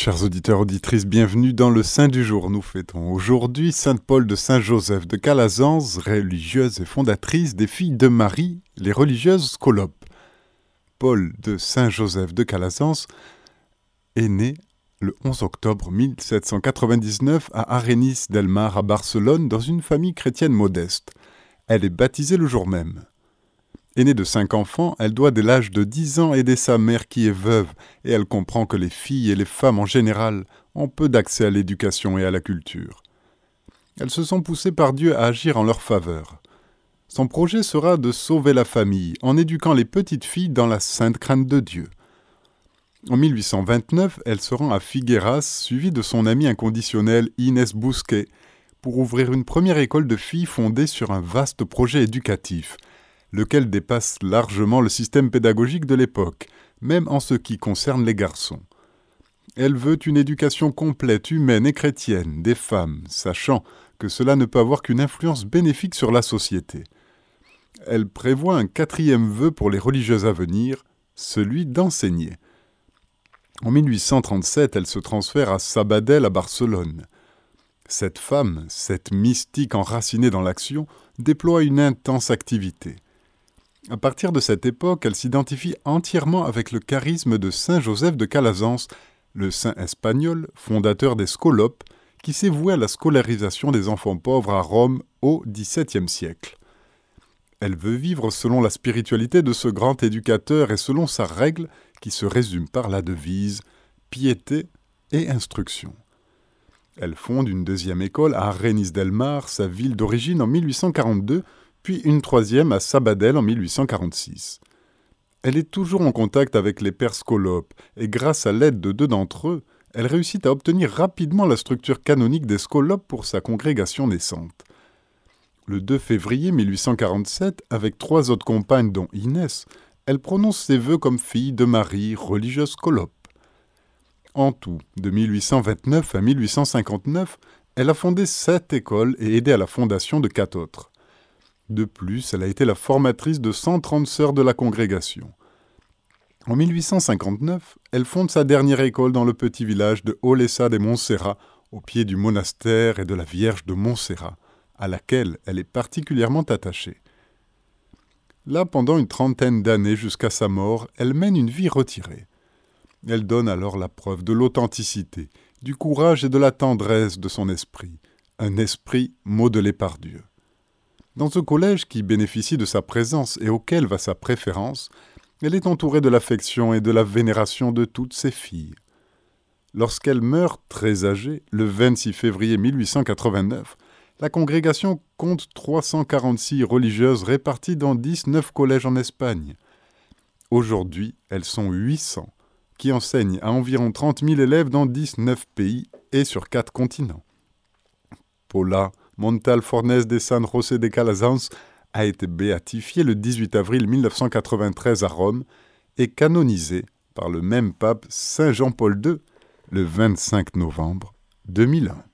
Chers auditeurs, auditrices, bienvenue dans le Saint du jour. Nous fêtons aujourd'hui Sainte Paul de Saint-Joseph de Calazans, religieuse et fondatrice des filles de Marie, les religieuses scolopes. Paul de Saint-Joseph de Calazans est né le 11 octobre 1799 à Arenis del Mar à Barcelone dans une famille chrétienne modeste. Elle est baptisée le jour même. Aînée de cinq enfants, elle doit dès l'âge de dix ans aider sa mère qui est veuve, et elle comprend que les filles et les femmes en général ont peu d'accès à l'éducation et à la culture. Elles se sont poussées par Dieu à agir en leur faveur. Son projet sera de sauver la famille en éduquant les petites filles dans la sainte crainte de Dieu. En 1829, elle se rend à Figueras, suivie de son amie inconditionnelle Inès Bousquet, pour ouvrir une première école de filles fondée sur un vaste projet éducatif – lequel dépasse largement le système pédagogique de l'époque, même en ce qui concerne les garçons. Elle veut une éducation complète, humaine et chrétienne des femmes, sachant que cela ne peut avoir qu'une influence bénéfique sur la société. Elle prévoit un quatrième vœu pour les religieuses à venir, celui d'enseigner. En 1837, elle se transfère à Sabadell à Barcelone. Cette femme, cette mystique enracinée dans l'action, déploie une intense activité. À partir de cette époque, elle s'identifie entièrement avec le charisme de Saint Joseph de Calazans, le saint espagnol, fondateur des Scolopes, qui s'est voué à la scolarisation des enfants pauvres à Rome au XVIIe siècle. Elle veut vivre selon la spiritualité de ce grand éducateur et selon sa règle qui se résume par la devise piété et instruction. Elle fonde une deuxième école à Arenis del Mar, sa ville d'origine, en 1842, puis une troisième à Sabadell en 1846. Elle est toujours en contact avec les pères scolopes, et grâce à l'aide de deux d'entre eux, elle réussit à obtenir rapidement la structure canonique des scolopes pour sa congrégation naissante. Le 2 février 1847, avec trois autres compagnes dont Inès, elle prononce ses vœux comme fille de Marie, religieuse scolope. En tout, de 1829 à 1859, elle a fondé sept écoles et aidé à la fondation de quatre autres. De plus, elle a été la formatrice de 130 sœurs de la congrégation. En 1859, elle fonde sa dernière école dans le petit village de Olessa de Montserrat, au pied du monastère et de la Vierge de Montserrat, à laquelle elle est particulièrement attachée. Là, pendant une trentaine d'années jusqu'à sa mort, elle mène une vie retirée. Elle donne alors la preuve de l'authenticité, du courage et de la tendresse de son esprit, un esprit modelé par Dieu. Dans ce collège qui bénéficie de sa présence et auquel va sa préférence, elle est entourée de l'affection et de la vénération de toutes ses filles. Lorsqu'elle meurt très âgée, le 26 février 1889, la congrégation compte 346 religieuses réparties dans 19 collèges en Espagne. Aujourd'hui, elles sont 800, qui enseignent à environ 30 000 élèves dans 19 pays et sur 4 continents. Paula, Montal Fornes de San José de Calazans a été béatifié le 18 avril 1993 à Rome et canonisé par le même pape Saint Jean-Paul II le 25 novembre 2001.